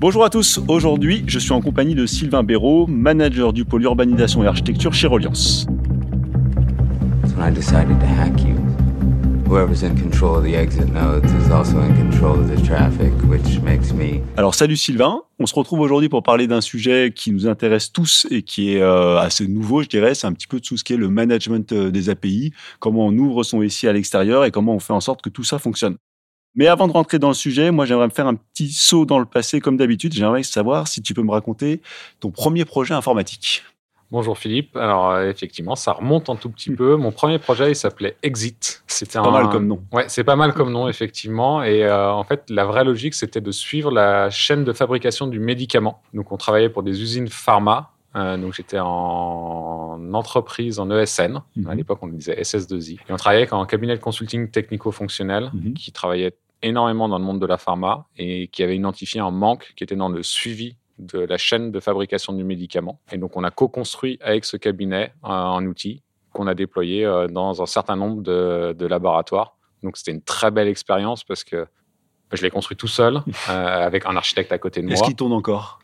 Bonjour à tous, aujourd'hui je suis en compagnie de Sylvain Béraud, manager du pôle urbanisation et architecture chez Reliance. Alors salut Sylvain, on se retrouve aujourd'hui pour parler d'un sujet qui nous intéresse tous et qui est euh, assez nouveau, je dirais, c'est un petit peu de tout ce qui est le management euh, des API, comment on ouvre son SI à l'extérieur et comment on fait en sorte que tout ça fonctionne. Mais avant de rentrer dans le sujet, moi j'aimerais me faire un petit saut dans le passé comme d'habitude. J'aimerais savoir si tu peux me raconter ton premier projet informatique. Bonjour Philippe. Alors euh, effectivement, ça remonte un tout petit peu. Mon premier projet, il s'appelait Exit. C'était pas mal comme nom. Ouais, c'est pas mal comme nom effectivement. Et euh, en fait, la vraie logique, c'était de suivre la chaîne de fabrication du médicament. Donc, on travaillait pour des usines pharma. Euh, donc, j'étais en entreprise en ESN. À mhm. l'époque, on disait SS2I. Et on travaillait avec un cabinet de consulting technico-fonctionnel mhm. qui travaillait énormément dans le monde de la pharma et qui avait identifié un manque qui était dans le suivi de la chaîne de fabrication du médicament. Et donc, on a co-construit avec ce cabinet un, outil qu'on a déployé euh, dans un certain nombre de, laboratoires. Donc, c'était une très belle expérience parce que bah, je l'ai construit tout seul, euh, avec un architecte à côté de moi. Est-ce qu'il tourne encore?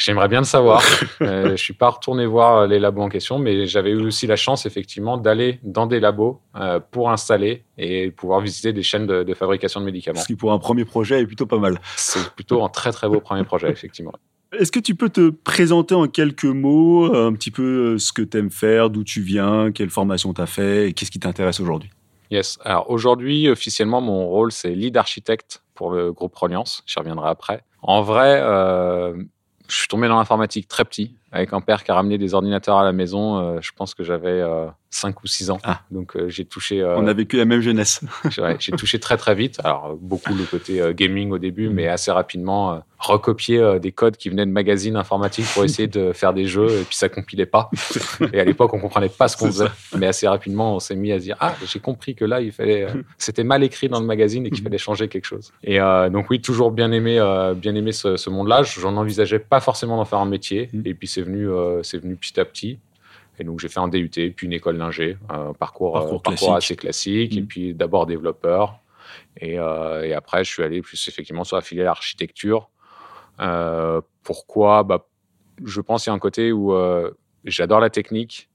J'aimerais bien le savoir. euh, je suis pas retourné voir euh, les labos en question, mais j'avais eu aussi la chance effectivement d'aller dans des labos euh, pour installer et pouvoir visiter des chaînes de, fabrication de médicaments. Ce qui pour un premier projet est plutôt pas mal. C'est plutôt un très très beau premier projet effectivement. Est-ce que tu peux te présenter en quelques mots euh, un petit peu ce que tu aimes faire, d'où tu viens, quelle formation tu as fait et qu'est-ce qui t'intéresse aujourd'hui? Yes. Alors aujourd'hui, officiellement, mon rôle, c'est lead architecte pour le groupe Reliance. J'y reviendrai après. En vrai, je suis tombé dans l'informatique très petit, avec un père qui a ramené des ordinateurs à la maison. Euh, je pense que j'avais 5 euh, ou 6 ans. Ah. Donc euh, j'ai touché. On a vécu la même jeunesse. j'ai touché très très vite. Alors beaucoup le côté gaming au début, mais assez rapidement recopier des codes qui venaient de magazines informatiques pour essayer de faire des jeux, et puis ça compilait pas. Et à l'époque, on comprenait pas ce qu'on faisait. Mais assez rapidement, on s'est mis à se dire ah j'ai compris que là il fallait, c'était mal écrit dans le magazine et qu'il fallait changer quelque chose. Et donc oui, toujours bien aimé, bien aimé ce, ce monde-là. J'en envisageais pas forcément d'en faire un métier. Et puis c'est venu, euh, c'est venu petit à petit. Et donc j'ai fait un DUT, puis une école d'ingé, un parcours, parcours, assez classique, et mm. puis d'abord développeur. Et, euh, et, après, je suis allé plus effectivement sur la filière architecture. Euh, pourquoi? Bah, Je pense qu'il y a un côté où j'adore la technique,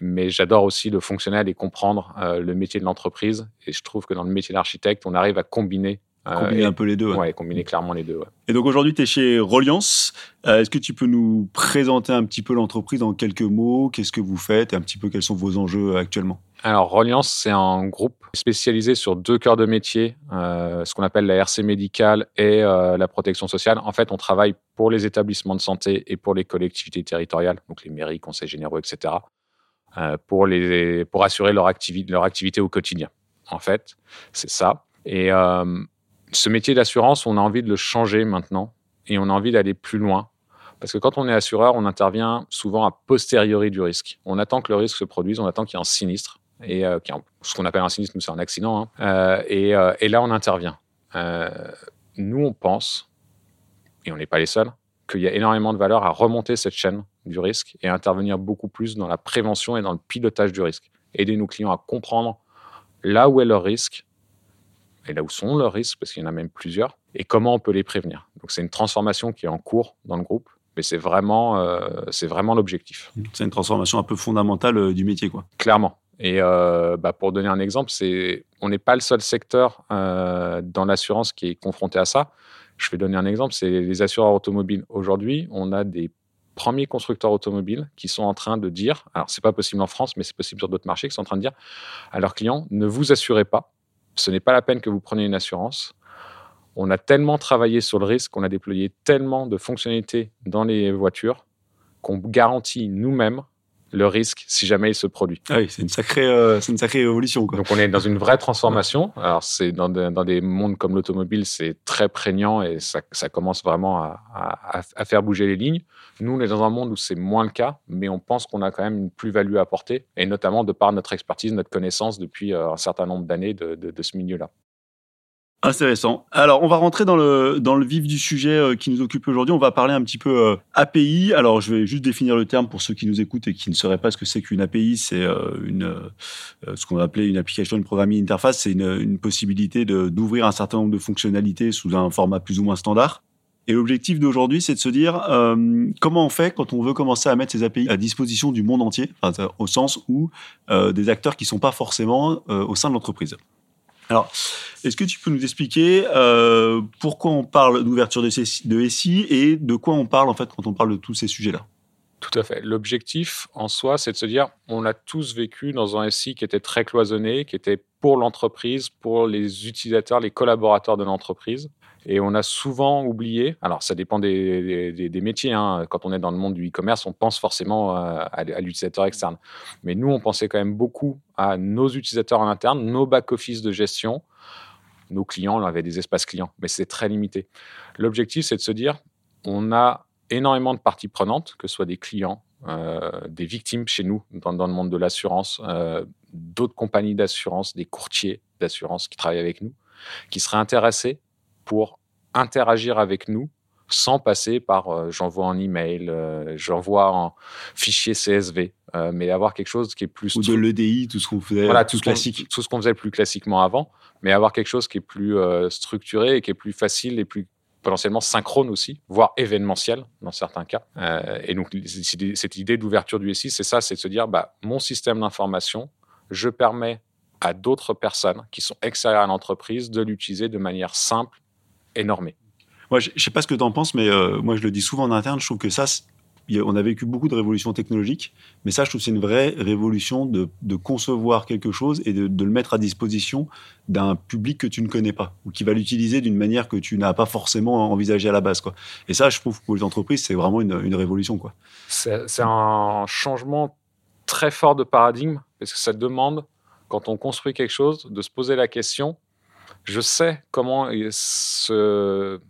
mais j'adore aussi le fonctionnel et comprendre le métier de l'entreprise. Et je trouve que dans le métier d'architecte, on arrive à combiner Combiner un peu les deux. Ouais, combiner clairement les deux. Et donc aujourd'hui, tu es chez Reliance. Euh, est-ce que tu peux nous présenter un petit peu l'entreprise en quelques mots? Qu'est-ce que vous faites? Et un petit peu quels sont vos enjeux actuellement? Alors, Reliance, c'est un groupe spécialisé sur deux cœurs de métier, euh, ce qu'on appelle la RC médicale et euh, la protection sociale. En fait, on travaille pour les établissements de santé et pour les collectivités territoriales, donc les mairies, conseils généraux, etc., pour, les, pour assurer leur, activité, leur activité au quotidien. En fait, c'est ça. Et ce métier d'assurance, on a envie de le changer maintenant et on a envie d'aller plus loin. Parce que quand on est assureur, on intervient souvent a posteriori du risque. On attend que le risque se produise, on attend qu'il y ait un sinistre. Et euh, ce qu'on appelle un sinistre, c'est un accident. Hein. Euh, euh, et, là, on intervient. nous, on pense, et on n'est pas les seuls, qu'il y a énormément de valeur à remonter cette chaîne du risque et à intervenir beaucoup plus dans la prévention et dans le pilotage du risque. Aider nos clients à comprendre là où est leur risque et là où sont leurs risques, parce qu'il y en a même plusieurs, et comment on peut les prévenir. Donc c'est une transformation qui est en cours dans le groupe, mais c'est vraiment, euh, c'est vraiment l'objectif. C'est une transformation un peu fondamentale euh, du métier, quoi. Clairement. Et euh, bah, pour donner un exemple, c'est, on n'est pas le seul secteur dans l'assurance qui est confronté à ça. Je vais donner un exemple, c'est les assureurs automobiles. Aujourd'hui, on a des premiers constructeurs automobiles qui sont en train de dire, alors c'est pas possible en France, mais c'est possible sur d'autres marchés, qui sont en train de dire à leurs clients, ne vous assurez pas ce n'est pas la peine que vous preniez une assurance. On a tellement travaillé sur le risque, on a déployé tellement de fonctionnalités dans les voitures qu'on garantit nous-mêmes le risque si jamais il se produit. Ah oui, c'est une sacrée, euh, c'est une sacrée évolution. Donc on est dans une vraie transformation. Alors c'est dans, dans, des mondes comme l'automobile, c'est très prégnant et ça, ça commence vraiment à, à, à, faire bouger les lignes. Nous, on est dans un monde où c'est moins le cas, mais on pense qu'on a quand même une plus-value à apporter, et notamment de par notre expertise, notre connaissance depuis euh, un certain nombre d'années de, de, de ce milieu-là. Intéressant. Alors, on va rentrer dans le, dans le vif du sujet euh, qui nous occupe aujourd'hui. On va parler un petit peu euh, API. Alors, je vais juste définir le terme pour ceux qui nous écoutent et qui ne sauraient pas ce que c'est qu'une API. C'est euh, une, ce qu'on appeler une application de programming interface. C'est une, une possibilité d'ouvrir un certain nombre de fonctionnalités sous un format plus ou moins standard. Et l'objectif d'aujourd'hui, c'est de se dire comment on fait quand on veut commencer à mettre ces API à disposition du monde entier, au sens où des acteurs qui ne sont pas forcément au sein de l'entreprise. Alors, est-ce que tu peux nous expliquer pourquoi on parle d'ouverture de, de SI et de quoi on parle en fait quand on parle de tous ces sujets-là? Tout à fait. L'objectif en soi, c'est de se dire, on a tous vécu dans un SI qui était très cloisonné, qui était pour l'entreprise, pour les utilisateurs, les collaborateurs de l'entreprise. Et on a souvent oublié, alors ça dépend des, métiers, hein. quand on est dans le monde du e-commerce, on pense forcément à, à l'utilisateur externe. Mais nous, on pensait quand même beaucoup à nos utilisateurs en interne, nos back-office de gestion. Nos clients, on avait des espaces clients, mais c'est très limité. L'objectif, c'est de se dire, on a énormément de parties prenantes, que ce soit des clients, euh, des victimes chez nous, dans, dans le monde de l'assurance, euh, d'autres compagnies d'assurance, des courtiers d'assurance qui travaillent avec nous, qui seraient intéressés pour interagir avec nous sans passer par euh, j'envoie un email, euh, j'envoie un fichier CSV, euh, mais avoir quelque chose qui est plus ou de l'EDI, tout ce qu'on faisait, voilà, tout classique, tout ce qu'on faisait plus classiquement avant, mais avoir quelque chose qui est plus structuré et qui est plus facile et plus potentiellement synchrone aussi, voire événementiel dans certains cas. et donc cette idée d'ouverture du SI, c'est ça, c'est de se dire bah mon système d'information, je permets à d'autres personnes qui sont extérieures à l'entreprise de l'utiliser de manière simple énorme. Moi, je ne sais pas ce que tu en penses, mais euh, moi, je le dis souvent en interne, je trouve que ça, on a vécu beaucoup de révolutions technologiques, mais ça, je trouve que c'est une vraie révolution de, concevoir quelque chose et de, le mettre à disposition d'un public que tu ne connais pas ou qui va l'utiliser d'une manière que tu n'as pas forcément envisagé à la base. Quoi. Et ça, je trouve que pour les entreprises, c'est vraiment une, une révolution. Quoi. C'est, un changement très fort de paradigme parce que ça demande, quand on construit quelque chose, de se poser la question je sais comment ce,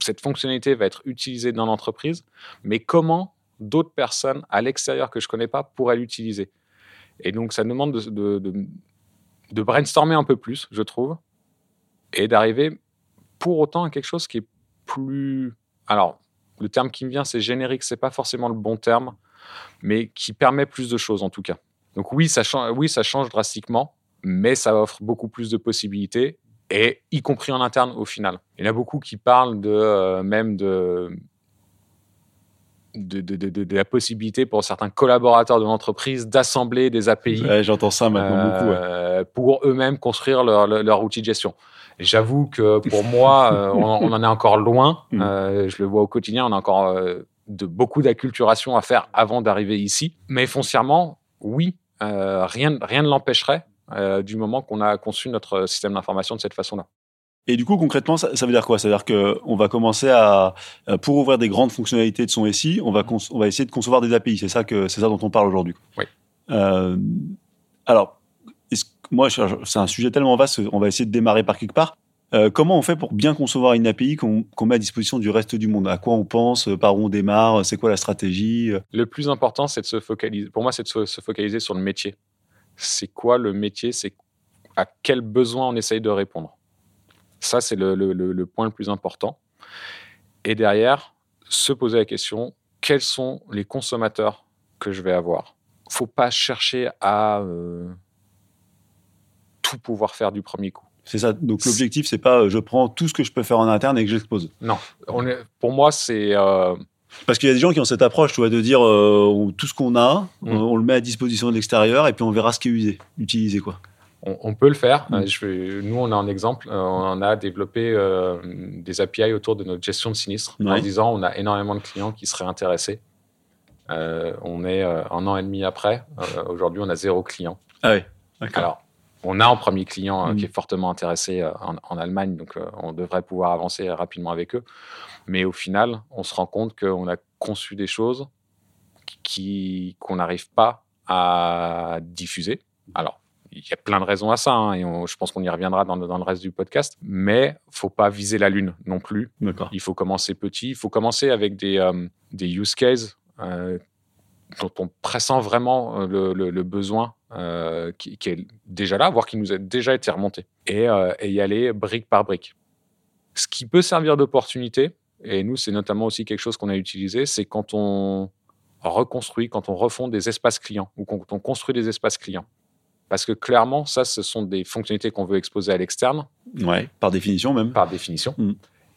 cette fonctionnalité va être utilisée dans l'entreprise, mais comment d'autres personnes à l'extérieur que je ne connais pas pourraient l'utiliser. Et donc, ça demande de, de, brainstormer un peu plus, je trouve, et d'arriver pour autant à quelque chose qui est plus. Alors, le terme qui me vient, c'est générique, c'est pas forcément le bon terme, mais qui permet plus de choses en tout cas. Donc, oui, ça oui, ça change drastiquement, mais ça offre beaucoup plus de possibilités et y compris en interne au final. Il y en a beaucoup qui parlent de euh, même de de, de, de, la possibilité pour certains collaborateurs de l'entreprise d'assembler des API. J'entends ça maintenant beaucoup. Euh, pour eux-mêmes construire leur, leur, outil de gestion. J'avoue que pour moi, euh, on, en est encore loin. Mm. je le vois au quotidien, on a encore de beaucoup d'acculturation à faire avant d'arriver ici. Mais foncièrement, oui, rien, rien ne l'empêcherait euh, du moment qu'on a conçu notre système d'information de cette façon-là. Et du coup, concrètement, ça, veut dire quoi? Ça veut dire qu'on va commencer à, euh, pour ouvrir des grandes fonctionnalités de son SI, on va, on va essayer de concevoir des API. C'est ça, que, ça dont on parle aujourd'hui. Oui. Euh, alors, moi, c'est un sujet tellement vaste, on va essayer de démarrer par quelque part. comment on fait pour bien concevoir une API qu'on, met à disposition du reste du monde? À quoi on pense? Par où on démarre? C'est quoi la stratégie? Le plus important, c'est de se focaliser. Pour moi, c'est de se focaliser sur le métier c'est quoi le métier, c'est à quel besoin on essaye de répondre. Ça, c'est le, point le plus important. Et derrière, se poser la question, quels sont les consommateurs que je vais avoir? Faut pas chercher à euh, tout pouvoir faire du premier coup. C'est ça. Donc l'objectif, c'est pas euh, je prends tout ce que je peux faire en interne et que j'expose. Non. pour moi, c'est euh, parce qu'il y a des gens qui ont cette approche, tu vois, de dire euh, tout ce qu'on a, mm. on, le met à disposition de l'extérieur et puis on verra ce qui est usé, utilisé quoi. On, peut le faire. Mm. Euh, je nous, on a un exemple. Euh, on a développé des API autour de notre gestion de sinistres en disant on a énormément de clients qui seraient intéressés. on est un an et demi après. Aujourd'hui, on a zéro client. Ah oui. Alors, on a un premier client mm. qui est fortement intéressé en, en Allemagne, donc on devrait pouvoir avancer rapidement avec eux. Mais au final, on se rend compte qu'on a conçu des choses qui, qu'on n'arrive pas à diffuser. Alors, il y a plein de raisons à ça, hein, et je pense qu'on y reviendra dans, dans, le reste du podcast. Mais faut pas viser la lune non plus. Il faut commencer petit. Il faut commencer avec des, euh, des use cases euh, dont on pressent vraiment euh, le, le, besoin qui, qui, est déjà là, voire qui nous a déjà été remonté, et, et y aller brique par brique. Ce qui peut servir d'opportunité, et nous, c'est notamment aussi quelque chose qu'on a utilisé, c'est quand on reconstruit, quand on refond des espaces clients ou quand on construit des espaces clients. Parce que clairement, ça, ce sont des fonctionnalités qu'on veut exposer à l'externe. Ouais, par définition même. Par définition. Mm.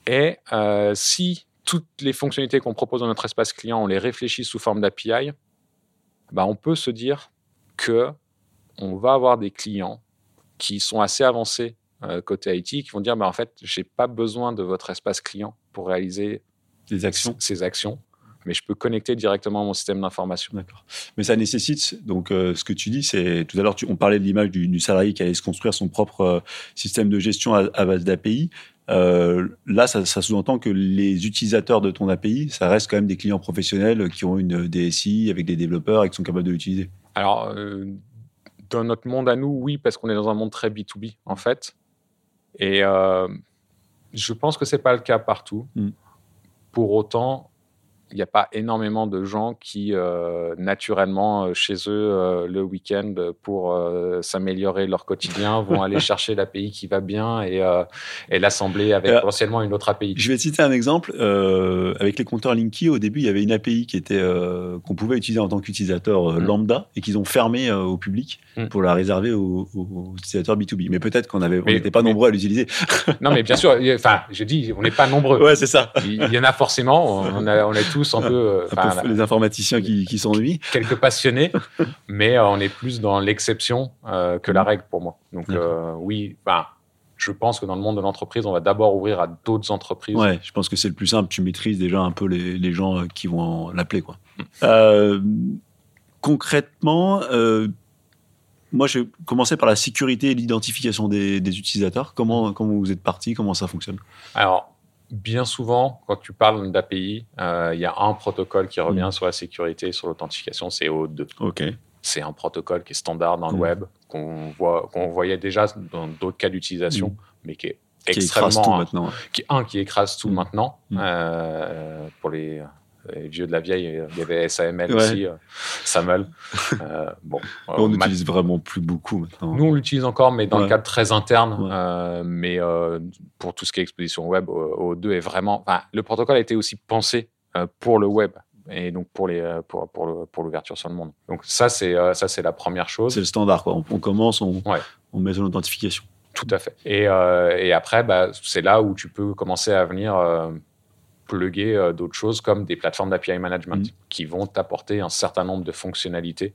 Et si toutes les fonctionnalités qu'on propose dans notre espace client, on les réfléchit sous forme d'API, bah, on peut se dire que on va avoir des clients qui sont assez avancés côté IT, qui vont dire bah, en fait, j'ai pas besoin de votre espace client pour réaliser des actions. ces actions mais je peux connecter directement mon système d'information. D'accord. Mais ça nécessite, donc euh, ce que tu dis, c'est tout à l'heure, on parlait de l'image du, salarié qui allait se construire son propre euh, système de gestion à, base d'API. Euh, là, ça, sous-entend que les utilisateurs de ton API, ça reste quand même des clients professionnels qui ont une DSI avec des développeurs et qui sont capables de l'utiliser. Alors, dans notre monde à nous, oui, parce qu'on est dans un monde très B2B, en fait. Et je pense que c'est pas le cas partout. Mm. Pour autant, il n'y a pas énormément de gens qui, euh, naturellement, euh, chez eux, euh, le week-end, pour s'améliorer leur quotidien, vont aller chercher l'API qui va bien et, et l'assembler avec potentiellement une autre API. Je vais citer un exemple. avec les compteurs Linky, au début, il y avait une API qui était qu'on pouvait utiliser en tant qu'utilisateur mm. lambda et qu'ils ont fermé au public mm. pour la réserver aux, utilisateurs B2B. Mais peut-être qu'on n'était pas nombreux à l'utiliser. non, mais bien sûr. Enfin, je dis, on n'est pas nombreux. Ouais, c'est ça. Il y en a forcément. On, a, on est tous un peu, euh, les informaticiens qui, qui s'ennuient. Quelques passionnés, mais euh, on est plus dans l'exception euh, que la règle pour moi. Donc oui, je pense que dans le monde de l'entreprise, on va d'abord ouvrir à d'autres entreprises. Ouais, je pense que c'est le plus simple. Tu maîtrises déjà un peu les, les gens qui vont l'appeler. Quoi. Mm. concrètement, moi, je vais commencer par la sécurité et l'identification des, des, utilisateurs. Comment, comment vous êtes parti? Comment ça fonctionne? Alors, bien souvent, quand tu parles d'API, euh, il y a un protocole qui revient mm. sur la sécurité, sur l'authentification, c'est O2. Ok. C'est un protocole qui est standard dans le mm. web, qu'on voit, qu'on voyait déjà dans d'autres cas d'utilisation, mm. mais qui est extrêmement. Qui tout maintenant. Qui, un, qui écrase tout maintenant. Euh, pour les les vieux de la vieille, il y avait SAML aussi, euh, SAML. Euh, bon, on n'utilise vraiment plus beaucoup maintenant. Nous, on l'utilise encore, mais dans le cadre très interne. Euh, mais pour tout ce qui est exposition web, O2 est vraiment. le protocole a été aussi pensé pour le web et donc pour les pour pour l'ouverture sur le monde. Donc ça c'est ça c'est la première chose. C'est le standard quoi. On, commence, on, on met son authentification. Tout à fait. Et, et après, bah, c'est là où tu peux commencer à venir plugger euh, d'autres choses comme des plateformes d'API management mm. qui vont t'apporter un certain nombre de fonctionnalités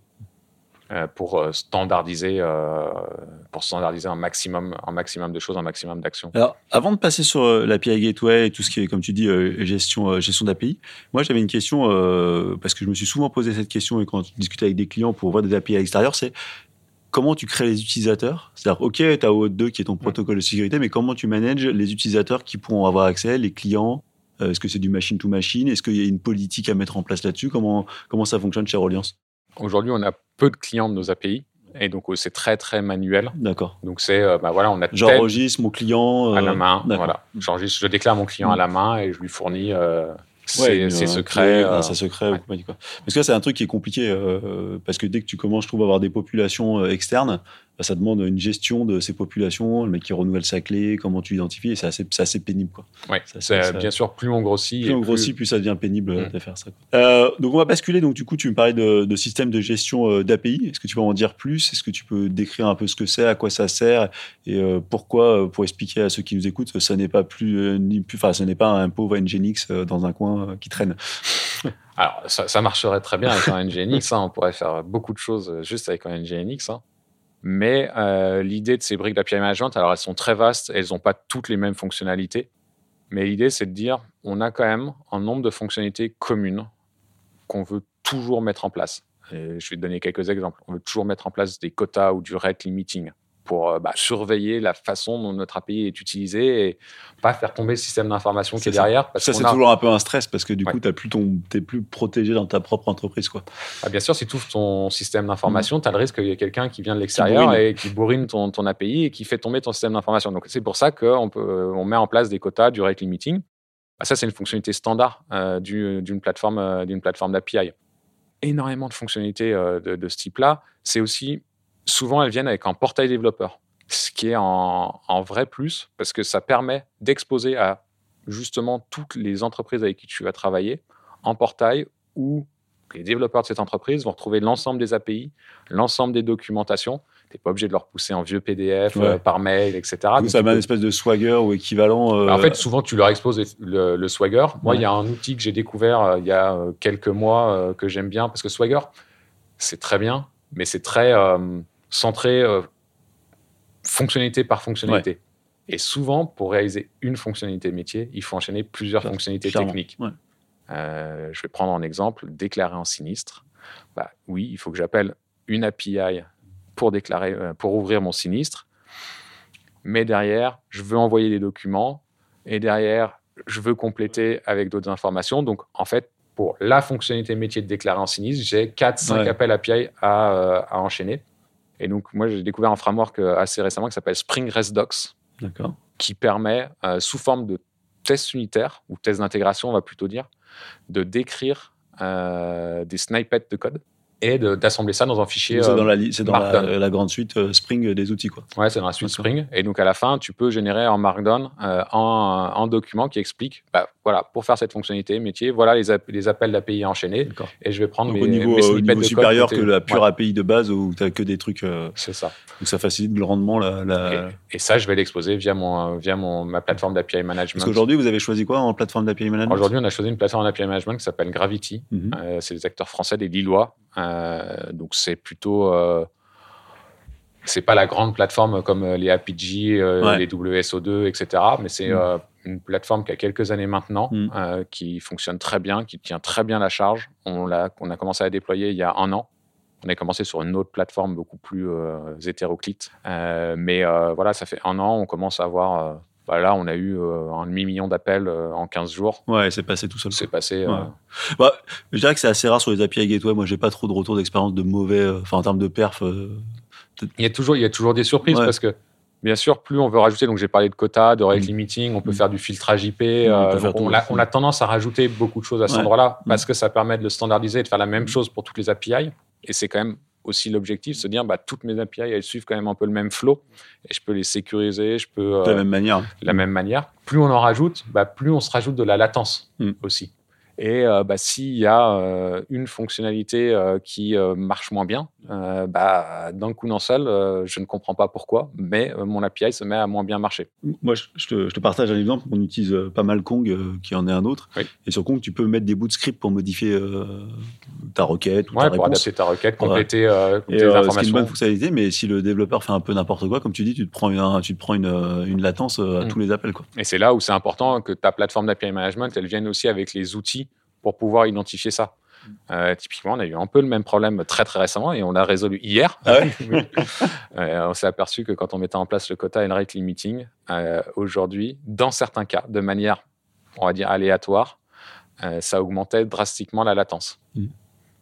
euh, pour euh, standardiser, pour standardiser un maximum, un maximum de choses, un maximum d'actions. Alors, avant de passer sur l'API Gateway et tout ce qui est, comme tu dis, gestion, gestion d'API, moi j'avais une question parce que je me suis souvent posé cette question et quand je discutais avec des clients pour voir des API à l'extérieur, c'est comment tu crées les utilisateurs? C'est-à-dire, OK, tu as OAuth2 qui est ton mm. protocole de sécurité, mais comment tu manages les utilisateurs qui pourront avoir accès, les clients est-ce que c'est du machine to machine? Est-ce qu'il y a une politique à mettre en place là-dessus? Comment, comment ça fonctionne chez Reliance Aujourd'hui, on a peu de clients de nos API. Et donc, c'est très, très manuel. D'accord. Donc, c'est, euh, bah voilà, on a J'enregistre mon client. À la euh, main. Voilà. J'enregistre, je déclare mon client à la main et je lui fournis c'est secret. Euh, c'est secret. Quoi. Parce que c'est un truc qui est compliqué euh, parce que dès que tu commences, je trouve, à avoir des populations euh, externes, bah, ça demande une gestion de ces populations, le mec qui renouvelle sa clé, comment tu l'identifies, et c'est assez, assez, pénible. Quoi. Ouais, bien sûr, plus on grossit. Plus on grossit, plus... ça devient pénible mm. de faire ça. Euh, donc on va basculer. Donc du coup, tu me parlais de, de système de gestion d'API. Est-ce que tu peux en dire plus? Est-ce que tu peux décrire un peu ce que c'est, à quoi ça sert, et pourquoi, pour expliquer à ceux qui nous écoutent, ça n'est pas plus, ni plus, enfin, ce n'est pas un pauvre Nginx dans un coin qui traîne? Alors, ça, marcherait très bien avec un Nginx. Hein. on pourrait faire beaucoup de choses juste avec un Nginx. Hein. Mais euh, l'idée de ces briques d'API Management, alors elles sont très vastes, elles n'ont pas toutes les mêmes fonctionnalités. Mais l'idée, c'est de dire, on a quand même un nombre de fonctionnalités communes qu'on veut toujours mettre en place. je vais te donner quelques exemples. On veut toujours mettre en place des quotas ou du rate limiting pour euh, bah, surveiller la façon dont notre API est utilisée et pas faire tomber le système d'information qui est derrière. ça, c'est toujours un peu un stress parce que du coup, tu n'es plus protégé dans ta propre entreprise. Quoi. Ah, bien sûr, si tu ouvres ton système d'information, mmh. tu as le risque qu'il y ait quelqu'un qui vient de l'extérieur et qui bourrine ton, ton, API et qui fait tomber ton système d'information. Donc, c'est pour ça qu'on on met en place des quotas, du rate limiting. Bah, ça, c'est une fonctionnalité standard euh, d'une plateforme, euh, d'une plateforme d'API. Énormément de fonctionnalités de, de ce type-là. C'est aussi souvent elles viennent avec un portail développeur, ce qui est en, vrai plus parce que ça permet d'exposer à justement toutes les entreprises avec qui tu vas travailler en portail où les développeurs de cette entreprise vont retrouver l'ensemble des API, l'ensemble des documentations, n'es pas obligé de leur pousser en vieux PDF par mail, etc. Donc, ça met une espèce de swagger ou équivalent. Bah, en fait, souvent, tu leur exposes le, swagger. Moi, il y a un outil que j'ai découvert il y a quelques mois que j'aime bien parce que swagger, c'est très bien, mais c'est très centré fonctionnalité par fonctionnalité. Et souvent, pour réaliser une fonctionnalité métier, il faut enchaîner plusieurs fonctionnalités techniques. Euh, je vais prendre un exemple, déclarer un sinistre. Bah, oui, il faut que j'appelle une API pour, déclarer, euh, pour ouvrir mon sinistre. Mais derrière, je veux envoyer des documents. Et derrière, je veux compléter avec d'autres informations. Donc, en fait, pour la fonctionnalité métier de déclarer un sinistre, j'ai 4-5 appels API à, euh, à enchaîner. Et donc, moi, j'ai découvert un framework assez récemment qui s'appelle Spring REST Docs. Qui permet, euh, sous forme de test unitaire, ou test d'intégration, on va plutôt dire, de décrire euh, des snippets de code et d'assembler ça dans un fichier. C'est dans, la, dans la, grande suite euh, Spring des outils. Quoi. Ouais, c'est dans la suite Spring. Et donc à la fin, tu peux générer en Markdown euh, un, document qui explique bah, voilà, pour faire cette fonctionnalité métier, voilà les, les appels d'API enchaînés. Et je vais prendre donc mes, au niveau, au niveau supérieur que la pure API de base où tu n'as que des trucs. Euh, c'est ça. Donc ça facilite grandement la. la... Et, ça, je vais l'exposer via, mon, via mon, ma plateforme d'API Management. Parce qu'aujourd'hui, vous avez choisi quoi en plateforme d'API Management? Aujourd'hui, on a choisi une plateforme d'API Management qui s'appelle Gravity. Mhm. c'est des acteurs français, des Lillois. Donc c'est plutôt euh, c'est pas la grande plateforme comme euh, les APG, euh, les WSO2, etc. Mais c'est mm. une plateforme qui a quelques années maintenant, mm. qui fonctionne très bien, qui tient très bien la charge. On, a, on a commencé à déployer il y a un an. On a commencé sur une autre plateforme beaucoup plus hétéroclite. mais voilà, ça fait un an, on commence à avoir bah là, on a eu euh, un demi-million d'appels euh, en 15 jours. Ouais, c'est passé tout seul. C'est passé. Euh, bah, je dirais que c'est assez rare sur les API Gateway. Moi, j'ai pas trop de retour d'expérience de mauvais, enfin, en termes de perf. il, y a toujours, il y a toujours des surprises parce que, bien sûr, plus on veut rajouter, donc j'ai parlé de quota, de rate mm. limiting, on peut mm. faire du filtrage IP. on, a, on, a, tendance à rajouter beaucoup de choses à cet endroit-là mm. parce que ça permet de le standardiser et de faire la même chose pour toutes les API. Et c'est quand même aussi l'objectif, se dire bah, toutes mes API, elles suivent quand même un peu le même flow et je peux les sécuriser, je peux. de la même manière. la même manière. Plus on en rajoute, bah, plus on se rajoute de la latence hmm. aussi. Et euh, bah, s'il y a euh, une fonctionnalité euh, qui marche moins bien, bah, d'un coup d'un seul, je ne comprends pas pourquoi, mais mon API se met à moins bien marcher. Moi, je te, partage un exemple. On utilise pas mal Kong, qui en est un autre. Et sur Kong, tu peux mettre des bouts de script pour modifier ta requête ou ouais, ta pour adapter ta requête, compléter, les informations. C'est une bonne fonctionnalité, mais si le développeur fait un peu n'importe quoi, comme tu dis, tu te prends une, tu te prends une, une latence à mm. tous les appels. Quoi. Et c'est là où c'est important que ta plateforme d'API management, elle vienne aussi avec les outils pour pouvoir identifier ça. Euh, typiquement, on a eu un peu le même problème très très récemment et on l'a résolu hier. Ah euh, on s'est aperçu que quand on mettait en place le quota and rate limiting, euh, aujourd'hui, dans certains cas, de manière, on va dire, aléatoire, ça augmentait drastiquement la latence. Mm.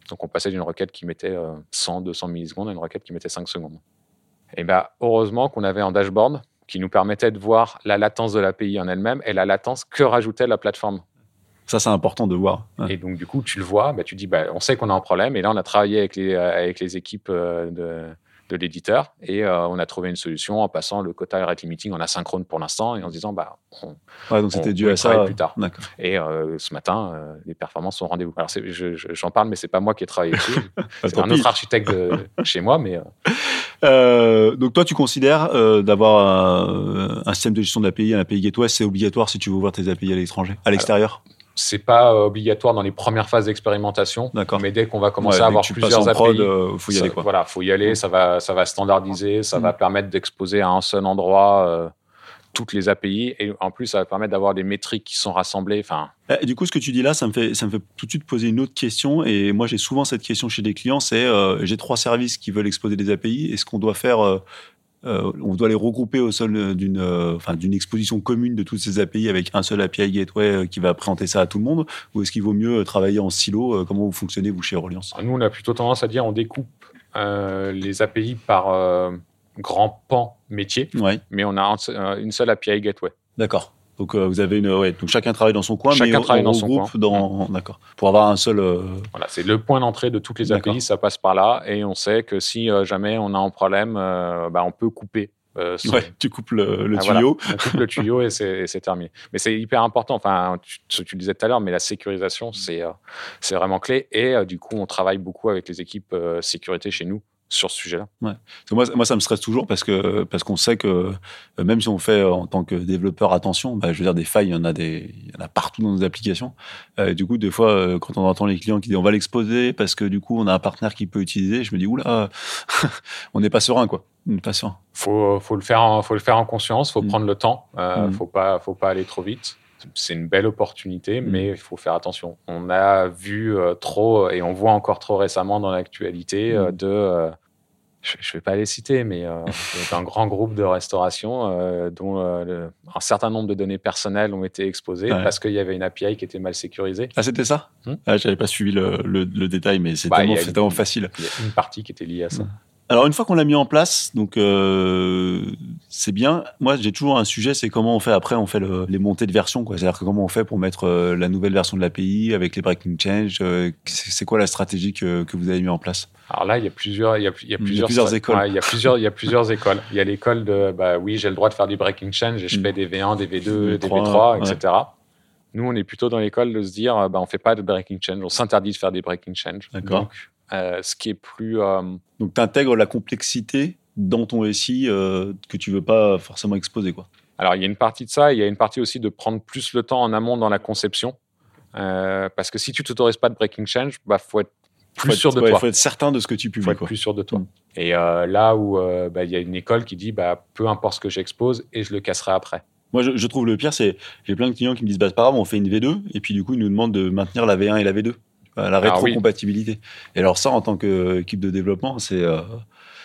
Donc on passait d'une requête qui mettait 100, 200 millisecondes à une requête qui mettait 5 secondes. Et bien, heureusement qu'on avait un dashboard qui nous permettait de voir la latence de l'API en elle-même et la latence que rajoutait la plateforme ça, c'est important de voir. Et donc, du coup, tu le vois, bah, tu dis, bah, on sait qu'on a un problème. Et là, on a travaillé avec les, euh, avec les équipes euh, de, de l'éditeur et euh, on a trouvé une solution en passant le quota rate limiting en asynchrone pour l'instant et en se disant, bah, on, ouais, donc c'était dû à ça plus tard. Et ce matin, les performances sont au rendez-vous. Alors, j'en parle, mais c'est pas moi qui ai travaillé dessus. c'est un autre architecte chez moi, mais. donc, toi, tu considères d'avoir un, un, système de gestion d'API, un API gateway, c'est obligatoire si tu veux ouvrir tes API à l'étranger, à l'extérieur? C'est pas euh, obligatoire dans les premières phases d'expérimentation, mais dès qu'on va commencer à avoir plusieurs API, prod, euh, faut y aller. Quoi. Voilà, faut y aller. Ça va, ça va standardiser, ça va mm. permettre d'exposer à un seul endroit euh, toutes les API, et en plus, ça va permettre d'avoir des métriques qui sont rassemblées. Enfin. Eh, du coup, ce que tu dis là, ça me fait, ça me fait tout de suite poser une autre question. Et moi, j'ai souvent cette question chez des clients, c'est j'ai trois services qui veulent exposer des API. Est-ce qu'on doit faire euh, on doit les regrouper au sol d'une euh, enfin, d'une exposition commune de toutes ces API avec un seul API Gateway euh, qui va présenter ça à tout le monde Ou est-ce qu'il vaut mieux travailler en silo Comment vous fonctionnez, vous, chez Reliance Nous, on a plutôt tendance à dire on découpe les API par grand pan métier, mais on a une seule API Gateway. D'accord. Donc vous avez une, ouais, donc chacun travaille dans son coin, chacun mais travaille dans son coin. Dans, d'accord. Pour avoir un seul. Voilà, c'est le point d'entrée de toutes les API, ça passe par là, et on sait que si jamais on a un problème, bah, on peut couper. Euh, ouais, tu coupes le, le ah, tuyau. On coupe le tuyau et c'est terminé. Mais c'est hyper important. Enfin, tu, tu le disais tout à l'heure, mais la sécurisation, c'est c'est vraiment clé. Et du coup, on travaille beaucoup avec les équipes sécurité chez nous sur ce sujet-là. Ouais. Moi, moi, ça me stresse toujours parce que parce qu'on sait que euh, même si on fait en tant que développeur attention, bah, je veux dire des failles, il y en a des, il y en a partout dans nos applications. Euh, du coup, des fois, euh, quand on entend les clients qui disent on va l'exposer parce que du coup on a un partenaire qui peut utiliser, je me dis oula, on n'est pas serein quoi. On n'est pas serein. Faut faut le faire, en, faut le faire en conscience, faut mm. prendre le temps, euh, mm. faut pas faut pas aller trop vite c'est une belle opportunité, mm. mais il faut faire attention. On a vu trop, et on voit encore trop récemment dans l'actualité, de je ne vais pas les citer, mais euh, un grand groupe de restauration euh, dont euh, un certain nombre de données personnelles ont été exposées parce qu'il y avait une API qui était mal sécurisée. Ah, c'était ça? Hmm ah, Je n'avais pas suivi le, le, détail, mais c'est bah, tellement, facile. Il y a une partie qui était liée à ça. Alors une fois qu'on l'a mis en place, donc euh, c'est bien. Moi, j'ai toujours un sujet, c'est comment on fait après, on fait les montées de version, quoi. C'est-à-dire comment on fait pour mettre euh, la nouvelle version de l'API avec les breaking change. Euh, c'est quoi la stratégie que, que, vous avez mis en place? Alors là, il y a plusieurs, il y a, il y a plusieurs, plusieurs écoles. il y a plusieurs, il y a plusieurs écoles. Il y a l'école de, bah oui, j'ai le droit de faire du breaking change et je mm. fais des V1, des V2, des V3, etc. Nous, on est plutôt dans l'école de se dire, bah, on fait pas de breaking change, on s'interdit de faire des breaking change. D'accord. Euh, ce qui est plus. Donc, tu intègres la complexité dans ton SI euh, que tu veux pas forcément exposer, quoi. Alors, il y a une partie de ça, il y a une partie aussi de prendre plus le temps en amont dans la conception. parce que si tu t'autorises pas de breaking change, bah, faut être plus sûr de toi. Il faut être certain de ce que tu publies. Faut être plus sûr de toi. Mm. Et là où bah, il y a une école qui dit bah, peu importe ce que j'expose et je le casserai après. Moi, je, trouve le pire, c'est j'ai plein de clients qui me disent bah, c'est pas grave, on fait une V2 et puis du coup ils nous demandent de maintenir la V1 et la V2 la rétrocompatibilité. Et alors ça, en tant qu'équipe de développement, c'est euh,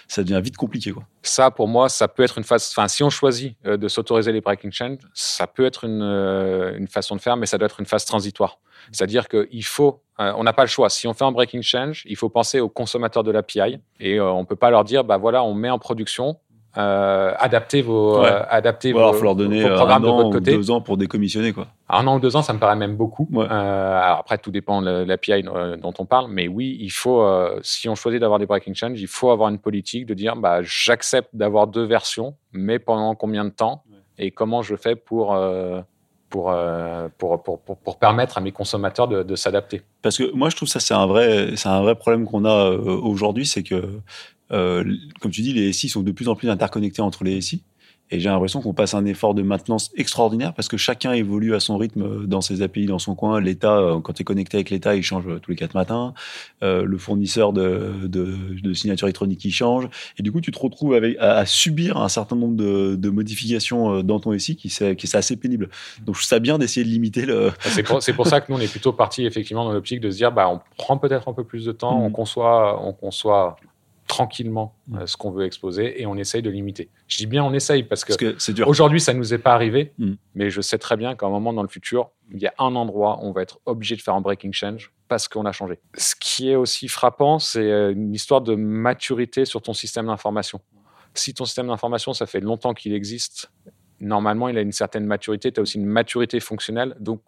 ça devient vite compliqué. Quoi. Ça, pour moi, ça peut être une phase. Enfin, si on choisit euh, de s'autoriser les breaking change, ça peut être une, euh, une, façon de faire, mais ça doit être une phase transitoire. C'est-à-dire qu'il faut, on n'a pas le choix. Si on fait un breaking change, il faut penser aux consommateurs de l'API et on ne peut pas leur dire, bah voilà, on met en production euh, adapter vos, ouais. euh, vos, leur donner programmes de votre côté. deux ans pour décommissionner quoi. Un an ou deux ans, ça me paraît même beaucoup. Euh, alors après, tout dépend de l'API dont on parle, mais oui, il faut, euh, si on choisit d'avoir des breaking change, il faut avoir une politique de dire, bah, j'accepte d'avoir deux versions, mais pendant combien de temps et comment je fais pour euh, pour, pour, pour, pour, permettre à mes consommateurs de, de s'adapter. Parce que moi, je trouve ça, c'est un vrai, c'est un vrai problème qu'on a aujourd'hui, c'est que euh, comme tu dis, les SI sont de plus en plus interconnectés entre les SI. Et j'ai l'impression qu'on passe un effort de maintenance extraordinaire parce que chacun évolue à son rythme dans ses API, dans son coin. L'État, euh, quand tu es connecté avec l'État, il change tous les quatre matins. Euh, le fournisseur de, de, de, signature électronique, il change. Et du coup, tu te retrouves avec, à, subir un certain nombre de, de, modifications dans ton SI qui, qui est assez pénible. Donc, je trouve ça bien d'essayer de limiter le. C'est pour, pour, ça que nous, on est plutôt parti effectivement dans l'optique de se dire, bah, on prend peut-être un peu plus de temps, mmh. on conçoit, on conçoit tranquillement euh, ce qu'on veut exposer et on essaye de limiter. Je dis bien on essaye parce que, aujourd'hui ça nous est pas arrivé, mm. mais je sais très bien qu'à un moment dans le futur, il y a un endroit où on va être obligé de faire un breaking change parce qu'on a changé. Ce qui est aussi frappant, c'est euh, une histoire de maturité sur ton système d'information. Si ton système d'information, ça fait longtemps qu'il existe, normalement, il a une certaine maturité, tu as aussi une maturité fonctionnelle, donc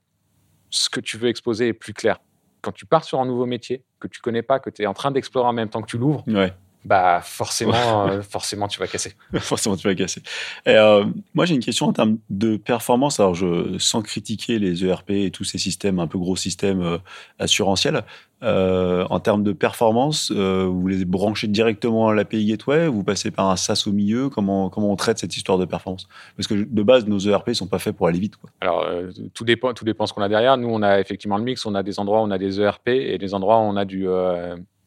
ce que tu veux exposer est plus clair. Quand tu pars sur un nouveau métier que tu connais pas, que tu es en train d'explorer en même temps que tu l'ouvres, ouais bah forcément, euh, forcément tu vas casser. forcément tu vas casser. Et, euh, moi j'ai une question en termes de performance. Alors je sans critiquer les ERP et tous ces systèmes un peu gros systèmes euh, assurantiels. Euh, en termes de performance, vous les branchez directement à l'API Gateway, vous passez par un SaaS au milieu? Comment comment on traite cette histoire de performance? Parce que de base nos ERP sont pas faits pour aller vite. Quoi. Alors tout dépend tout dépend ce qu'on a derrière. Nous on a effectivement le mix. On a des endroits où on a des ERP et des endroits où on a du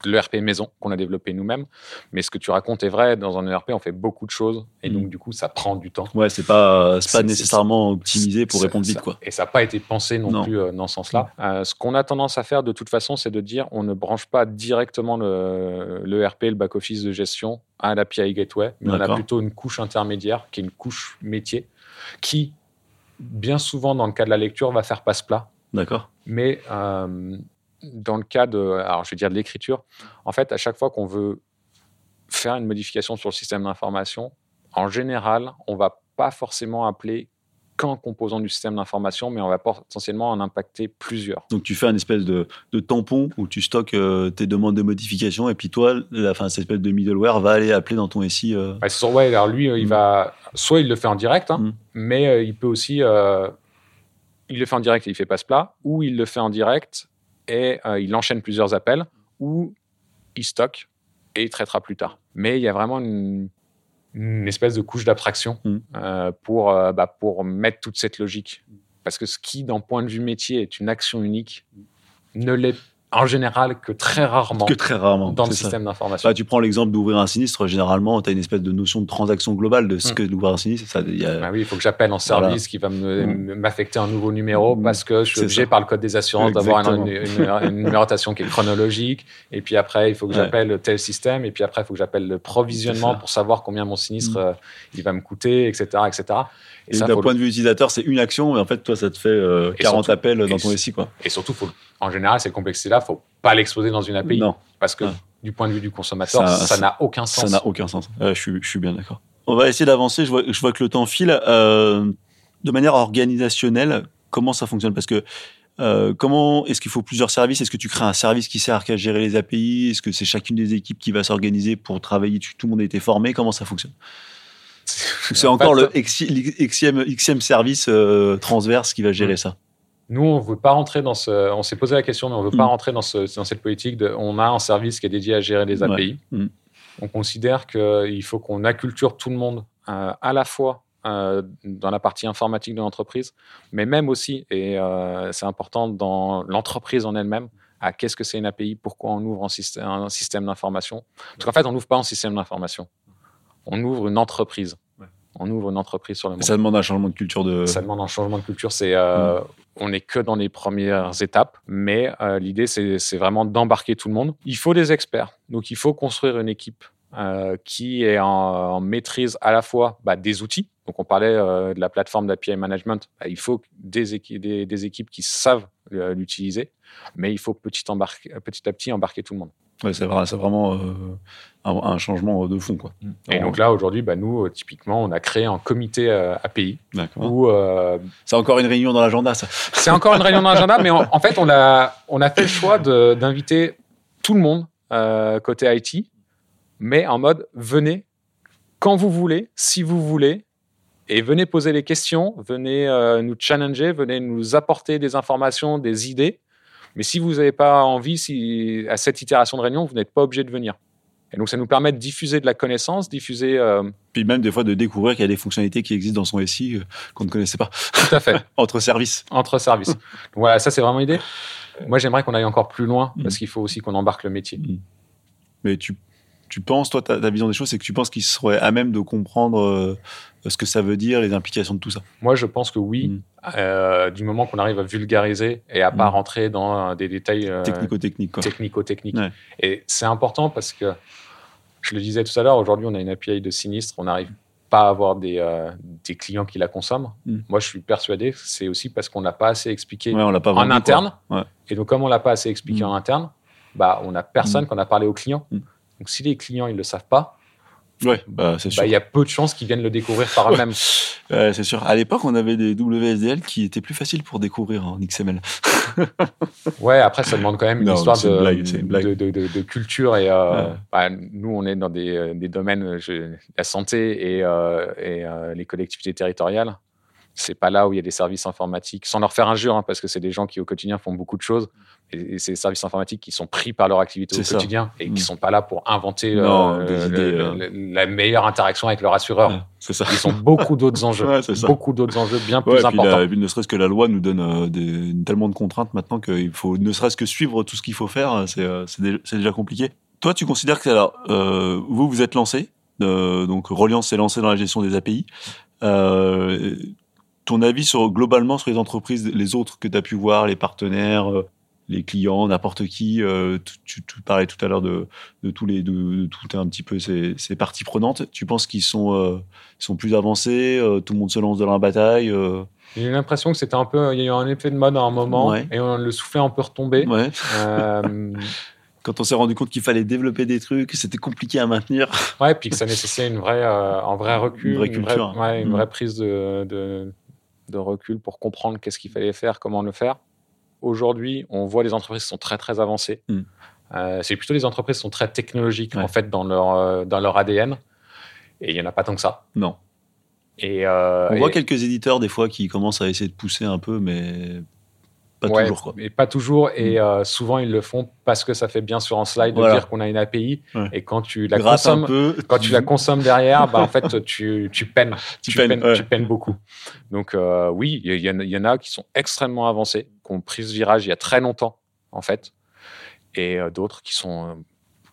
l'ERP maison qu'on a développé nous-mêmes. Mais ce que tu racontes est vrai. Dans un ERP, on fait beaucoup de choses. Et donc, mm. du coup, ça prend du temps. Ouais, c'est pas, pas nécessairement optimisé pour répondre vite, quoi. Et ça n'a pas été pensé non, plus euh, dans ce sens-là. Euh, ce qu'on a tendance à faire, de toute façon, c'est de dire on ne branche pas directement l'ERP, le, le back-office de gestion à l'API Gateway, mais on a plutôt une couche intermédiaire qui est une couche métier qui, bien souvent, dans le cas de la lecture, va faire passe-plat. D'accord. Mais euh, dans le cas de, alors je vais dire de l'écriture, en fait, à chaque fois qu'on veut faire une modification sur le système d'information, en général, on va pas forcément appeler qu'un composant du système d'information, mais on va potentiellement en impacter plusieurs. Donc tu fais un espèce de, tampon où tu stockes euh, tes demandes de modification et puis toi, la, fin, cette espèce de middleware va aller appeler dans ton SI. Euh... Ouais, alors lui, euh, il mm. va, soit il le fait en direct, hein, mm. mais euh, il peut aussi, il le fait en direct et il fait passe plat, ou il le fait en direct et euh, il enchaîne plusieurs appels ou il stocke et il traitera plus tard. Mais il y a vraiment une, une espèce de couche d'abstraction Mm. euh, pour, euh, bah, pour mettre toute cette logique. Parce que ce qui, d'un point de vue métier, est une action unique, ne l'est en général que très rarement Que très rarement. dans le ça. système d'information. Bah, tu prends l'exemple d'ouvrir un sinistre, généralement, tu as une espèce de notion de transaction globale de ce Mm. que d'ouvrir un sinistre. Ça, il y a- Ah oui, il faut que j'appelle en service Voilà. qui va Mm. m'affecter un nouveau numéro Mm. parce que je suis obligé ça. par le code des assurances d'avoir une, Exactement. une- une numérotation qui est chronologique. Et puis après, il faut que Ouais. j'appelle tel système. Et puis après, il faut que j'appelle le provisionnement pour savoir combien mon sinistre Mm. euh, il va me coûter, etc. etc. Et, Et ça, d'un le- point de vue utilisateur, c'est une action, mais en fait, toi, ça te fait euh, Et 40 surtout- appels dans ton SI. Quoi. et surtout, faut, en général, cette complexité-là, faut pas l'exposer dans une API. Non, Parce que du point de vue du consommateur, Ça- ça ça- n'a aucun ça sens. n'a aucun sens. Euh, je, suis, je suis bien d'accord. On va essayer d'avancer. Je vois, je vois que le temps file. Euh, de manière organisationnelle, comment ça fonctionne? Parce que euh, comment est-ce qu'il faut plusieurs services? Est-ce que tu crées un service qui sert qu'à gérer les API Est-ce que c'est chacune des équipes qui va s'organiser pour travailler? Dessus Tout le monde a été formé Comment ça fonctionne? C'est En encore fait, le xème, xème service euh, transverse qui va gérer ça. Nous, on veut pas rentrer dans ce. On s'est posé la question, mais on veut pas Mm. rentrer dans, ce, dans cette politique de. On a un service qui est dédié à gérer les Ouais. API. Mm. On considère qu'il faut qu'on acculture tout le monde euh, à la fois euh, dans la partie informatique de l'entreprise, mais même aussi, et c'est important dans l'entreprise en elle-même, à qu'est-ce que c'est une API, pourquoi on ouvre un système, un système d'information. Parce qu'en fait, on n'ouvre pas un système d'information. On ouvre une entreprise. Ouais. On ouvre une entreprise sur le monde Ça demande un changement de culture de. ça demande un changement de culture. C'est, euh, on n'est que dans les premières étapes, mais euh, l'idée c'est, vraiment d'embarquer tout le monde. Il faut des experts, donc il faut construire une équipe euh, qui est en, en maîtrise à la fois bah, des outils. Donc on parlait euh, de la plateforme d'API management. Bah, il faut des, équi- des, des équipes qui savent euh, l'utiliser, mais il faut petit à petit embarquer tout le monde. Ouais, c'est vrai, c'est vraiment euh, un, un changement de fond. Quoi. Et donc là aujourd'hui, bah, nous euh, typiquement, on a créé un comité euh, API D'accord. où euh, C'est encore une réunion dans l'agenda, ça. C'est encore une réunion d'agenda, mais en, en fait, on a, on a fait le choix d'inviter tout le monde côté IT, mais en mode venez quand vous voulez, si vous voulez, et venez poser les questions, venez euh, nous challenger, venez nous apporter des informations, des idées. Mais si vous n'avez pas envie, si, à cette itération de réunion, vous n'êtes pas obligé de venir. Et donc, ça nous permet de diffuser de la connaissance, diffuser euh, Puis même des fois de découvrir qu'il y a des fonctionnalités qui existent dans son SI euh, qu'on ne connaissait pas tout à fait. entre services. entre services. Donc voilà, ça c'est vraiment l'idée. Moi j'aimerais qu'on aille encore plus loin Mm. parce qu'il faut aussi qu'on embarque le métier. Mais tu, tu penses, toi, ta, ta vision des choses, c'est que tu penses qu'ils seraient à même de comprendre euh, ce que ça veut dire, les implications de tout ça. Moi je pense que oui, Mm. euh, du moment qu'on arrive à vulgariser et à pas Mm. rentrer dans euh, des détails euh, technico-techniques. Ouais. Et c'est important parce que, je le disais tout à l'heure, aujourd'hui on a une API de sinistre, on n'arrive pas à avoir des, euh, des clients qui la consomment. Mm. Moi je suis persuadé que c'est aussi parce qu'on n'a pas assez expliqué Ouais, on l'a pas en vendu, interne. Ouais. Et donc, comme on l'a pas assez expliqué en interne, bah, on n'a personne qu'on a parlé aux clients. Donc, si les clients ils le savent pas, Ouais, bah, c'est sûr. bah, il y a peu de chances qu'ils viennent le découvrir par eux-mêmes. Ouais, c'est sûr. À l'époque, on avait des WSDL qui étaient plus faciles pour découvrir en XML. Ouais, après, ça demande quand même une Non, histoire de, blague, une de, de- de- de culture. Et euh, Ouais. bah, nous, on est dans des, euh, des domaines, euh, je- la santé et, euh, et euh, les collectivités territoriales. C'est pas là où il y a des services informatiques, sans leur faire injure, hein, parce que c'est des gens qui au quotidien font beaucoup de choses. Et, et c'est des services informatiques qui sont pris par leur activité au ça. quotidien et Mm. qui sont pas là pour inventer Non, euh, des le- idées, le- euh. le- la meilleure interaction avec leur assureur. Ouais, c'est ça. Ils ont beaucoup d'autres enjeux, Ouais, beaucoup d'autres enjeux bien plus puis, importants. la- puis ne serait-ce que la loi nous donne euh, des- tellement de contraintes maintenant qu'il faut ne serait-ce que suivre tout ce qu'il faut faire, c'est euh, c'est dé- c'est déjà compliqué. Toi, tu considères que alors, vous vous êtes lancé, donc Reliance s'est lancé dans la gestion des API. Ton avis sur globalement sur les entreprises, les autres que tu as pu voir, les partenaires, euh, les clients, n'importe qui. euh, tu, parlais tout à l'heure de, de tous les de, de tout un petit peu ces, ces parties prenantes. Tu penses qu'ils sont euh, sont plus avancés, euh, tout le monde se lance dans la bataille. J'ai eu l'impression que c'était un peu, il y a eu un effet de mode à un moment Ouais. et on, le soufflet un peu retombé. ouais. Quand on s'est rendu compte qu'il fallait développer des trucs, que c'était compliqué à maintenir. ouais, puis que ça nécessitait une vraie, un vrai recul, Une vraie culture. ouais, une Mm. vraie prise de, de, de recul pour comprendre qu'est-ce qu'il fallait faire, comment le faire. Aujourd'hui, on voit les entreprises qui sont très très avancées. Mm. Euh, c'est plutôt les entreprises qui sont très technologiques Ouais. en fait dans leur euh, dans leur ADN. Et il y en a pas tant que ça. Non. Et euh, On et- voit quelques éditeurs des fois qui commencent à essayer de pousser un peu, mais pas Ouais, toujours. Quoi. Mais pas toujours. Et euh, souvent, ils le font parce que ça fait bien sur un slide de dire qu'on a une API. Ouais. Et quand tu la Gratte consommes, peu. quand tu la consommes derrière, bah, en fait, tu, tu peines. Tu peines, ouais. tu peines beaucoup. Donc, euh, oui, il y, en a- il y en a qui sont extrêmement avancés, qui ont pris ce virage il y a très longtemps, en fait. Et euh, d'autres qui sont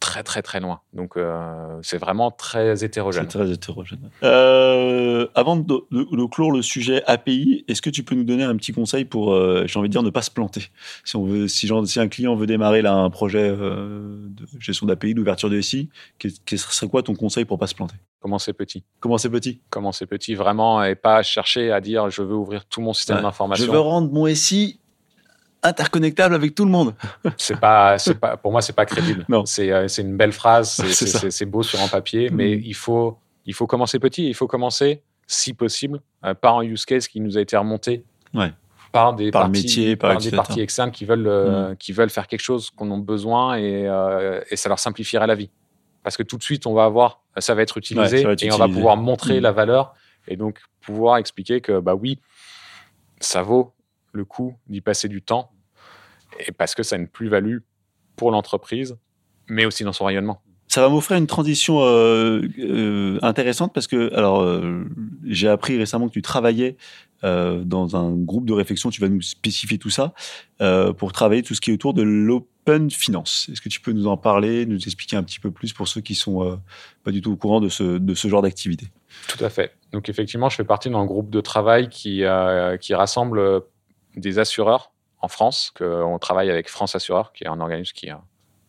très, très, très loin. Donc, euh, c'est vraiment très C'est hétérogène. très hétérogène. Euh, avant de, de- de clore le sujet API, est-ce que tu peux nous donner un petit conseil pour, euh, j'ai envie de dire, ne pas se planter? Si, on veut, si, genre, si un client veut démarrer là, un projet euh, de gestion d'API, d'ouverture de SI, qu'est- ce serait quoi ton conseil pour pas se planter? Commencer petit. Commencer petit? Commencer petit, vraiment, et pas chercher à dire je veux ouvrir tout mon système Ouais. Je d'information. veux rendre mon SI interconnectable avec tout le monde. c'est pas, c'est pas, pour moi, c'est pas crédible. Non. C'est, euh, c'est une belle phrase, c'est, beau sur un papier, mais Mhm. il faut, il faut commencer petit. Il faut commencer, si possible, euh, par un use case qui nous a été remonté Ouais. par des Par parties, métier, par des parties externes qui veulent, euh, qui veulent faire quelque chose qu'on a besoin et, euh, et ça leur simplifierait la vie. Parce que tout de suite, on va avoir, ça va être utilisé Ouais, ça va être et on va pouvoir montrer Mhm. la valeur et donc pouvoir expliquer que, bah oui, ça vaut le coup d'y passer du temps et parce que ça a une plus-value pour l'entreprise, mais aussi dans son rayonnement. Ça va m'offrir une transition euh, euh, intéressante parce que, alors, euh, j'ai appris récemment que tu travaillais dans un groupe de réflexion. Tu vas nous spécifier tout ça pour travailler tout ce qui est autour de l'open finance. Est-ce que tu peux nous en parler, nous expliquer un petit peu plus pour ceux qui sont pas du tout au courant de ce, de ce genre d'activité? Tout à fait. Donc effectivement, je fais partie d'un groupe de travail qui, qui rassemble des assureurs en France, que on travaille avec France Assureur, qui est un organisme qui, euh,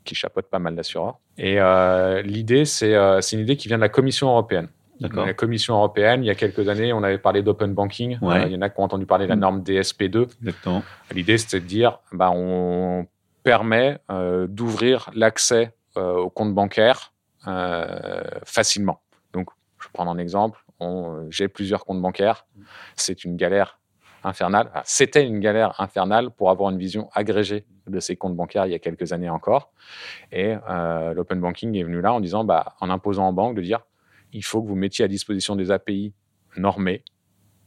qui chapeaute pas mal d'assureurs. Et euh, l'idée, c'est euh, c'est une idée qui vient de la Commission européenne. La Commission européenne, il y a quelques années, on avait parlé d'open banking. Ouais. Il y en a qui ont entendu parler de la Mm. norme DSP2. Exactement. L'idée, c'était de dire, bah, on permet euh, d'ouvrir l'accès euh, au compte bancaire euh, facilement. Donc, je vais prendre un exemple. J'ai plusieurs comptes bancaires. C'est une galère infernale. C'était une galère infernale pour avoir une vision agrégée de ces comptes bancaires il y a quelques années encore. Et euh, l'open banking est venu là en disant, bah, en imposant en banque de dire, il faut que vous mettiez à disposition des API normées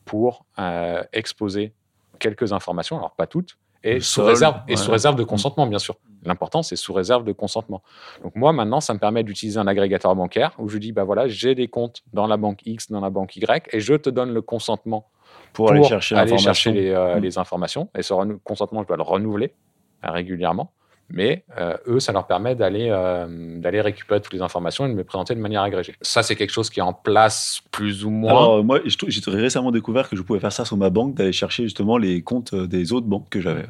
pour euh, exposer quelques informations, alors pas toutes, et sous sol, réserve et ouais. sous réserve de consentement, bien sûr. L'important, c'est sous réserve de consentement. Donc moi, maintenant, ça me permet d'utiliser un agrégateur bancaire où je dis, bah voilà, j'ai des comptes dans la banque X, dans la banque Y, et je te donne le consentement Pour, aller chercher aller l'information. chercher les, euh, Mm. les informations. Et ce renou- consentement, je dois le renouveler euh, régulièrement. Mais euh, eux, ça leur permet d'aller euh, d'aller récupérer toutes les informations et de me présenter de manière agrégée. Ça, c'est quelque chose qui est en place plus ou moins. Alors, moi, j'ai récemment découvert que je pouvais faire ça sur ma banque, d'aller chercher justement les comptes des autres banques que j'avais.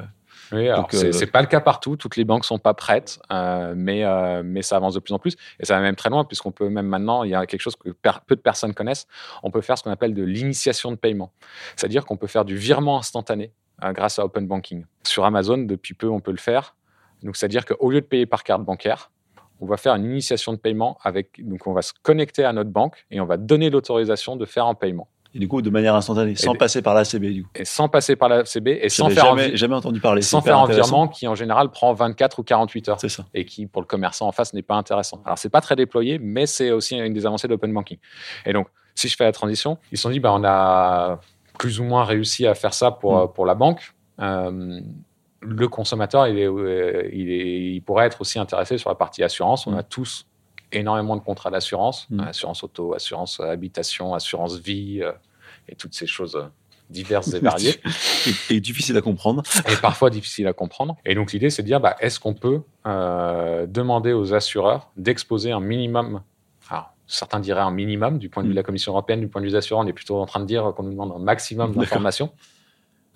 Oui, c'est euh, pas le cas partout. Toutes les banques sont pas prêtes, euh, mais euh, mais ça avance de plus en plus et ça va même très loin puisqu'on peut même maintenant, il y a quelque chose que peu de personnes connaissent. On peut faire ce qu'on appelle de l'initiation de paiement, c'est-à-dire qu'on peut faire du virement instantané euh, grâce à Open Banking. Sur Amazon, depuis peu, on peut le faire. Donc c'est-à-dire qu'au lieu de payer par carte bancaire, on va faire une initiation de paiement avec donc on va se connecter à notre banque et on va donner l'autorisation de faire un paiement Et du coup, de manière instantanée, sans des- passer par l'ACB, du coup. et sans passer par la CB et sans faire un jamais, entendu parler. sans faire un virement qui en général prend 24 ou 48 heures C'est ça. et qui, pour le commerçant en face, n'est pas intéressant. Alors, c'est pas très déployé, mais c'est aussi une des avancées de l'open banking. Et donc, si je fais la transition, ils se sont dit, bah, on a plus ou moins réussi à faire ça pour, Mm. pour la banque. Euh, le consommateur, il, est, euh, il, est- il pourrait être aussi intéressé sur la partie assurance. On Mm. a tous énormément de contrats d'assurance, Mm. assurance auto, assurance habitation, assurance vie euh, et toutes ces choses euh, diverses et variées et, et difficile à comprendre. et parfois difficile à comprendre. Et donc l'idée, c'est de dire, bah, est-ce qu'on peut euh, demander aux assureurs d'exposer un minimum, alors certains diraient un minimum du point de vue de la Commission européenne, du point de vue des assureurs, on est plutôt en train de dire qu'on nous demande un maximum d'informations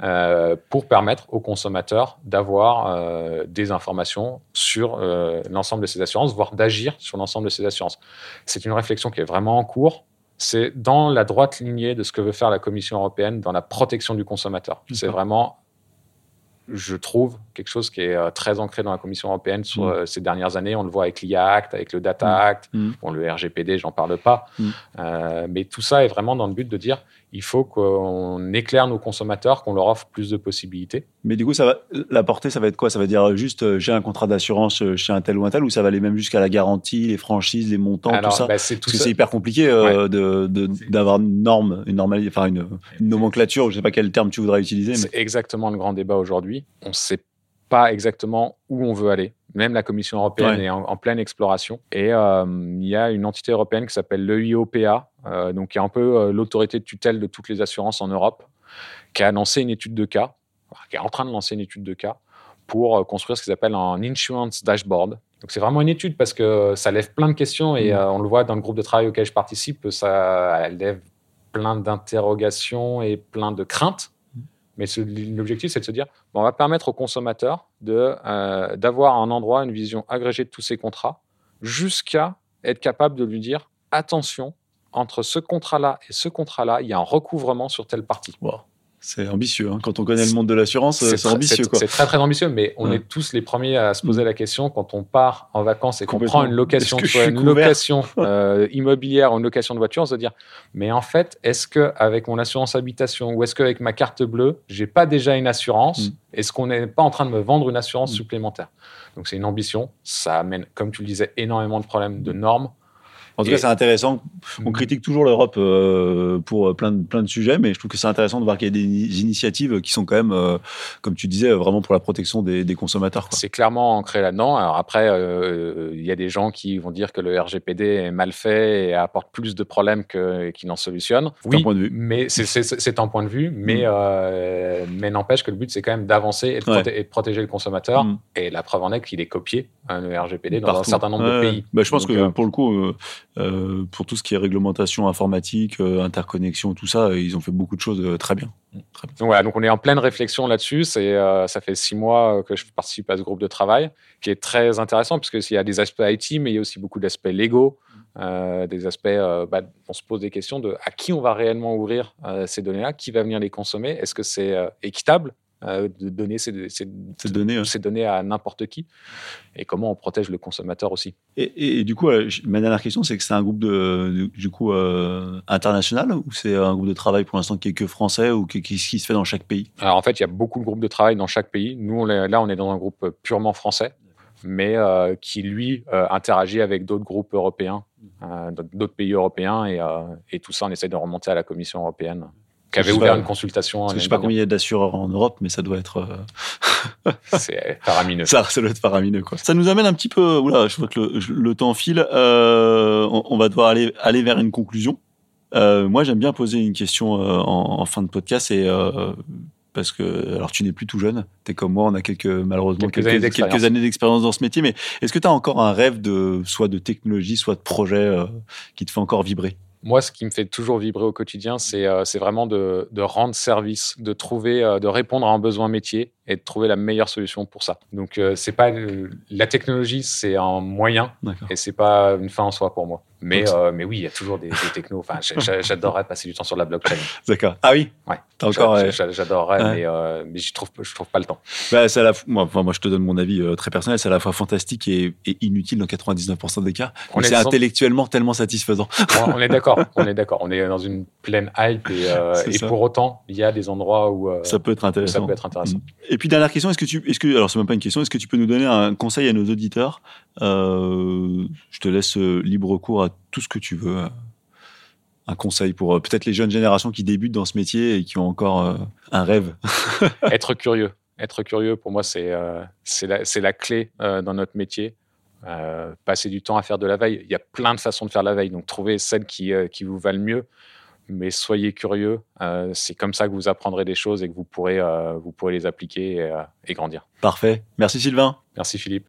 euh, pour permettre aux consommateurs d'avoir euh, des informations sur euh, l'ensemble de ces assurances, voire d'agir sur l'ensemble de ces assurances. C'est une réflexion qui est vraiment en cours. C'est dans la droite lignée de ce que veut faire la Commission européenne dans la protection du consommateur. C'est vraiment, je trouve, quelque chose qui est très ancré dans la Commission européenne sur Mm. ces dernières années. On le voit avec l'IA Act, avec le Data Mm. Act, Mm. bon, le RGPD, j'en parle pas. Mais tout ça est vraiment dans le but de dire il faut qu'on éclaire nos consommateurs, qu'on leur offre plus de possibilités. Mais du coup, ça va, la portée, ça va être quoi? Ça va dire juste euh, j'ai un contrat d'assurance euh, chez un tel ou un tel, ou ça va aller même jusqu'à la garantie, les franchises, les montants, tout ça? bah, c'est Parce que c'est hyper compliqué euh, de, d'avoir une norme, une, normale, enfin une, nomenclature, je ne sais pas quel terme tu voudrais utiliser. C'est exactement le grand débat aujourd'hui. On ne sait pas exactement où on veut aller. Même la Commission européenne est en, pleine exploration. Et euh, il y a une entité européenne qui s'appelle l'EIOPA, euh, donc qui est un peu euh, l'autorité de tutelle de toutes les assurances en Europe, qui a lancé une étude de cas, qui est en train de lancer une étude de cas pour construire ce qu'ils appellent un insurance dashboard. Donc c'est vraiment une étude parce que ça lève plein de questions et mmh. on le voit dans le groupe de travail auquel je participe, ça lève plein d'interrogations et plein de craintes mais l'objectif, c'est de se dire, on va permettre aux consommateurs euh, d'avoir un endroit, une vision agrégée de tous ces contrats, jusqu'à être capable de lui dire, attention, entre ce contrat-là et ce contrat-là, il y a un recouvrement sur telle partie. C'est ambitieux. Hein. Quand on connaît le monde de l'assurance, c'est ambitieux. C'est très très ambitieux, mais on est tous les premiers à se poser la question quand on part en vacances et qu'on prend une location, une location euh, immobilière ou une location de voiture, on se dire, mais en fait, est-ce que avec mon assurance habitation ou est-ce qu'avec ma carte bleue, j'ai pas déjà une assurance mm. Est-ce qu'on n'est pas en train de me vendre une assurance mm. supplémentaire? Donc c'est une ambition. Ça amène, comme tu le disais, énormément de problèmes de normes. En tout cas, c'est intéressant. On critique toujours l'Europe euh, pour plein de, plein de sujets, mais je trouve que c'est intéressant de voir qu'il y a des initiatives qui sont quand même, euh, comme tu disais, vraiment pour la protection des, consommateurs. C'est clairement ancré là-dedans. Alors après, euh, il y a des gens qui vont dire que le RGPD est mal fait et apporte plus de problèmes qu'il n'en solutionne. Oui, un point de vue. mais c'est un point de vue, mais, mm. mais n'empêche que le but, c'est quand même d'avancer et, de protéger le consommateur. Mm. Et la preuve en est qu'il est copié, hein, le RGPD, dans un certain nombre de pays. Bah, je pense que pour le coup, euh, pour tout ce qui est réglementation informatique, euh, interconnexion, tout ça, ils ont fait beaucoup de choses euh, très bien. Donc voilà, donc on est en pleine réflexion là-dessus. C'est, ça fait six mois que je participe à ce groupe de travail, qui est très intéressant parce qu'il y a des aspects IT, mais il y a aussi beaucoup d'aspects légaux, des aspects. Bah, on se pose des questions de à qui on va réellement ouvrir ces données-là, qui va venir les consommer, est-ce que c'est équitable euh, de donner ces, données, ces données à n'importe qui et comment on protège le consommateur aussi. Et, du coup, euh, ma dernière question, c'est que c'est un groupe de, du coup euh, international ou c'est un groupe de travail pour l'instant qui est que français ou qui, qui, qui, se fait dans chaque pays? Alors en fait, il y a beaucoup de groupes de travail dans chaque pays. Nous, on est, là, on est dans un groupe purement français mais qui lui interagit avec d'autres groupes européens, d'autres pays européens, et, et, tout ça, on essaie de remonter à la Commission européenne qui avait ouvert une consultation. Je ne sais pas combien il y a d'assureurs en Europe, mais ça doit être. Euh, c'est faramineux. Ça, ça doit être faramineux, quoi. Ça nous amène un petit peu. Oula, je vois que le, temps file. Euh, on, va devoir aller, aller vers une conclusion. Euh, moi, j'aime bien poser une question en, fin de podcast et. parce que, alors tu n'es plus tout jeune, tu es comme moi, on a quelques, malheureusement quelques, années d'expérience dans ce métier, mais est-ce que tu as encore un rêve de, soit de technologie, soit de projet qui te fait encore vibrer? Moi, ce qui me fait toujours vibrer au quotidien, c'est euh, vraiment de, rendre service, de trouver, euh, de répondre à un besoin métier et de trouver la meilleure solution pour ça. Donc, euh, c'est pas la technologie, c'est un moyen et c'est pas une fin en soi pour moi. Mais, euh, mais oui, il y a toujours des, des technos. Enfin, j'adorerais passer du temps sur la blockchain. D'accord. Ah oui? Ouais. encore. J'adorerais, mais, euh, mais je trouve, je trouve pas le temps. Bah, à la, moi, enfin, moi, je te donne mon avis très personnel. C'est à la fois fantastique et, inutile dans 99% des cas. C'est intellectuellement tellement satisfaisant. On, est d'accord. On est d'accord. On est dans une pleine hype et, et pour autant, il y a des endroits où ça peut être intéressant. Ça peut être intéressant. Et puis dernière question, est-ce que tu, est-ce que, alors c'est même pas une question, est-ce que tu peux nous donner un conseil à nos auditeurs euh, Je te laisse euh, libre cours à tout ce que tu veux. Un conseil pour euh, peut-être les jeunes générations qui débutent dans ce métier et qui ont encore un rêve. Être curieux. Être curieux, pour moi, c'est c'est la, la, clé dans notre métier. passer du temps à faire de la veille. Il y a plein de façons de faire la veille, donc trouvez celle qui, qui vous va le mieux mais soyez curieux. Euh, c'est comme ça que vous apprendrez des choses et que vous pourrez, euh, vous pourrez les appliquer et, euh, et grandir. Parfait. Merci Sylvain. Merci Philippe.